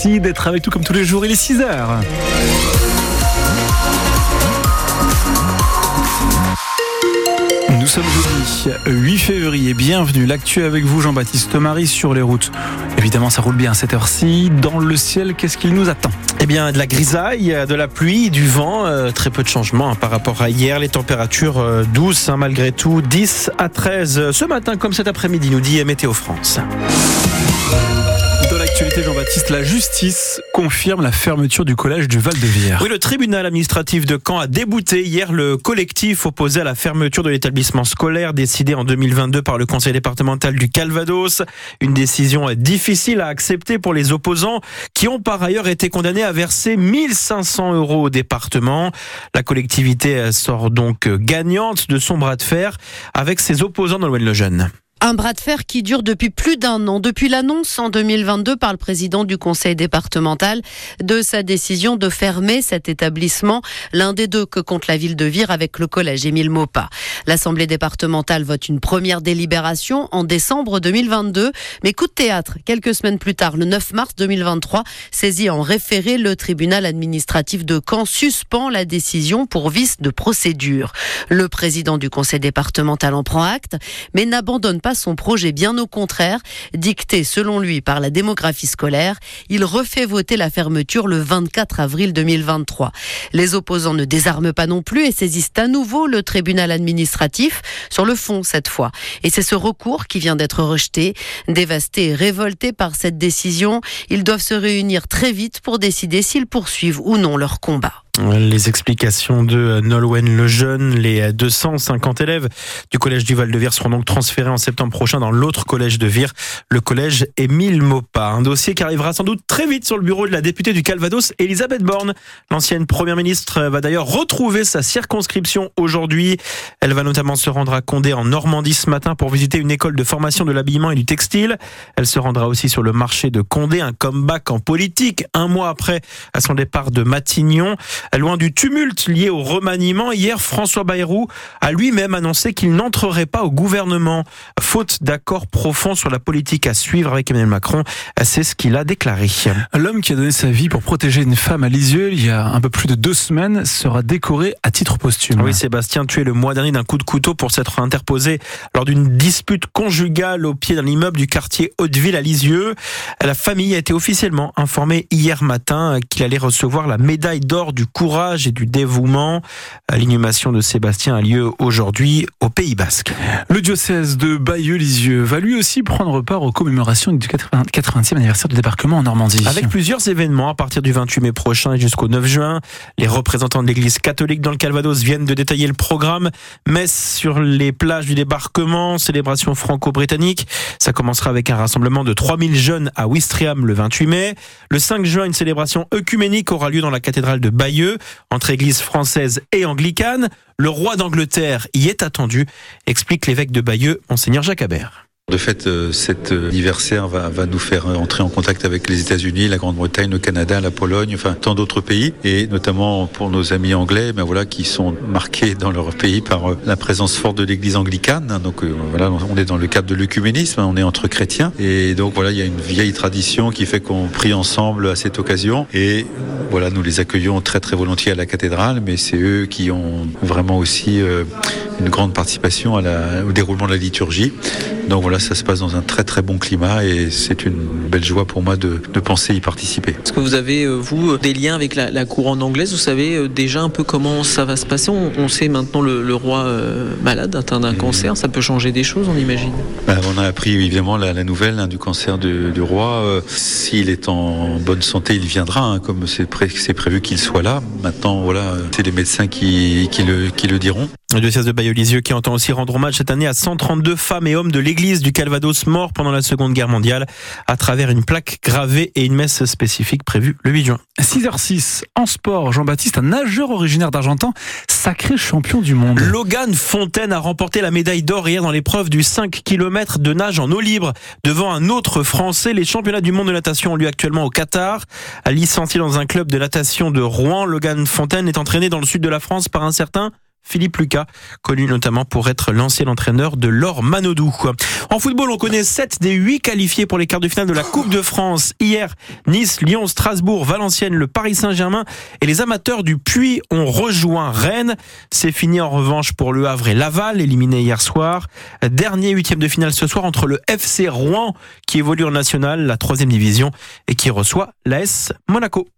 Merci d'être avec nous comme tous les jours. Il est 6 heures. Nous sommes jeudi 8 février. Bienvenue. L'actu avec vous, Jean-Baptiste Marie, sur les routes. Évidemment, ça roule bien à cette heure-ci. Dans le ciel, qu'est-ce qu'il nous attend? Eh bien, de la grisaille, de la pluie, du vent. Euh, très peu de changements hein, par rapport à hier. Les températures euh, douces, hein, malgré tout. 10 à 13 ce matin, comme cet après-midi, nous dit Météo France. Jean-Baptiste, la justice confirme la fermeture du collège du Val-de-Vire. Oui, le tribunal administratif de Caen a débouté hier le collectif opposé à la fermeture de l'établissement scolaire décidé en 2022 par le conseil départemental du Calvados. Une décision difficile à accepter pour les opposants qui ont par ailleurs été condamnés à verser 1500 euros au département. La collectivité sort donc gagnante de son bras de fer avec ses opposants dans le Jeune. Un bras de fer qui dure depuis plus d'un an, depuis l'annonce en 2022 par le président du conseil départemental de sa décision de fermer cet établissement, l'un des deux que compte la ville de Vire avec le collège Émile Maupas. L'assemblée départementale vote une première délibération en décembre 2022, mais coup de théâtre, quelques semaines plus tard, le 9 mars 2023, saisi en référé, le tribunal administratif de Caen suspend la décision pour vice de procédure. Le président du conseil départemental en prend acte, mais n'abandonne pas son projet, bien au contraire, dicté selon lui par la démographie scolaire. Il refait voter la fermeture le 24 avril 2023. Les opposants ne désarment pas non plus et saisissent à nouveau le tribunal administratif sur le fond cette fois. Et c'est ce recours qui vient d'être rejeté. Dévastés et révoltés par cette décision, ils doivent se réunir très vite pour décider s'ils poursuivent ou non leur combat. Les explications de Nolwenn Lejeune, les 250 élèves du collège du Val-de-Vire seront donc transférés en septembre prochain dans l'autre collège de Vire, le collège Émile Maupas. Un dossier qui arrivera sans doute très vite sur le bureau de la députée du Calvados, Elisabeth Borne. L'ancienne première ministre va d'ailleurs retrouver sa circonscription aujourd'hui. Elle va notamment se rendre à Condé en Normandie ce matin pour visiter une école de formation de l'habillement et du textile. Elle se rendra aussi sur le marché de Condé, un comeback en politique un mois après à son départ de Matignon. Loin du tumulte lié au remaniement, hier, François Bayrou a lui-même annoncé qu'il n'entrerait pas au gouvernement, faute d'accord profond sur la politique à suivre avec Emmanuel Macron. C'est ce qu'il a déclaré. L'homme qui a donné sa vie pour protéger une femme à Lisieux il y a un peu plus de deux semaines sera décoré à titre posthume. Oui, Sébastien, tué le mois dernier d'un coup de couteau pour s'être interposé lors d'une dispute conjugale au pied d'un immeuble du quartier Hauteville à Lisieux. La famille a été officiellement informée hier matin qu'il allait recevoir la médaille d'or du courage et du dévouement. L'inhumation de Sébastien a lieu aujourd'hui au Pays Basque. Le diocèse de Bayeux-Lisieux va lui aussi prendre part aux commémorations du 80e anniversaire du débarquement en Normandie. Avec plusieurs événements à partir du 28 mai prochain et jusqu'au 9 juin. Les représentants de l'église catholique dans le Calvados viennent de détailler le programme. Messe sur les plages du débarquement, célébration franco-britannique. Ça commencera avec un rassemblement de 3000 jeunes à Ouistreham le 28 mai. Le 5 juin, une célébration œcuménique aura lieu dans la cathédrale de Bayeux entre églises françaises et anglicanes. Le roi d'Angleterre y est attendu, explique l'évêque de Bayeux, monseigneur Jacques. De fait, euh, cet anniversaire va, va, nous faire entrer en contact avec les États-Unis, la Grande-Bretagne, le Canada, la Pologne, enfin tant d'autres pays, et notamment pour nos amis anglais, ben voilà, qui sont marqués dans leur pays par euh, la présence forte de l'Église anglicane. Donc euh, voilà, on est dans le cadre de l'œcuménisme, on est entre chrétiens, et donc voilà, il y a une vieille tradition qui fait qu'on prie ensemble à cette occasion, et voilà, nous les accueillons très très volontiers à la cathédrale, mais c'est eux qui ont vraiment aussi une grande participation à la, au déroulement de la liturgie. Donc voilà, ça se passe dans un très très bon climat et c'est une belle joie pour moi de, de penser y participer. Est-ce que vous avez, euh, vous, des liens avec la, la couronne anglaise? Vous savez euh, déjà un peu comment ça va se passer? On, on, sait maintenant le, le roi euh, malade, atteint d'un cancer, ça peut changer des choses, on imagine? Ben, On a appris évidemment la, la nouvelle hein, du cancer du, du roi. Euh, S'il est en bonne santé, il viendra, hein, comme c'est pré prévu qu'il soit là. Maintenant, voilà, c'est les médecins qui, qui, le, qui le diront. Le diocèse de Bayeux-Lisieux qui entend aussi rendre hommage cette année à 132 femmes et hommes de l'église du Calvados morts pendant la Seconde Guerre mondiale à travers une plaque gravée et une messe spécifique prévue le 8 juin. 6h06 en sport, Jean-Baptiste, un nageur originaire d'Argentan, sacré champion du monde. Logan Fontaine a remporté la médaille d'or hier dans l'épreuve du 5 km de nage en eau libre devant un autre Français. Les championnats du monde de natation ont lieu actuellement au Qatar. Licencié dans un club de natation de Rouen, Logan Fontaine est entraîné dans le sud de la France par un certain Philippe Lucas, connu notamment pour être l'ancien entraîneur de Laure Manodou. En football, on connaît 7 des 8 qualifiés pour les quarts de finale de la Coupe de France. Hier, Nice, Lyon, Strasbourg, Valenciennes, le Paris Saint-Germain et les amateurs du Puy ont rejoint Rennes. C'est fini en revanche pour Le Havre et Laval, éliminés hier soir. Dernier huitième de finale ce soir entre le FC Rouen, qui évolue en national, la troisième division, et qui reçoit l'AS Monaco.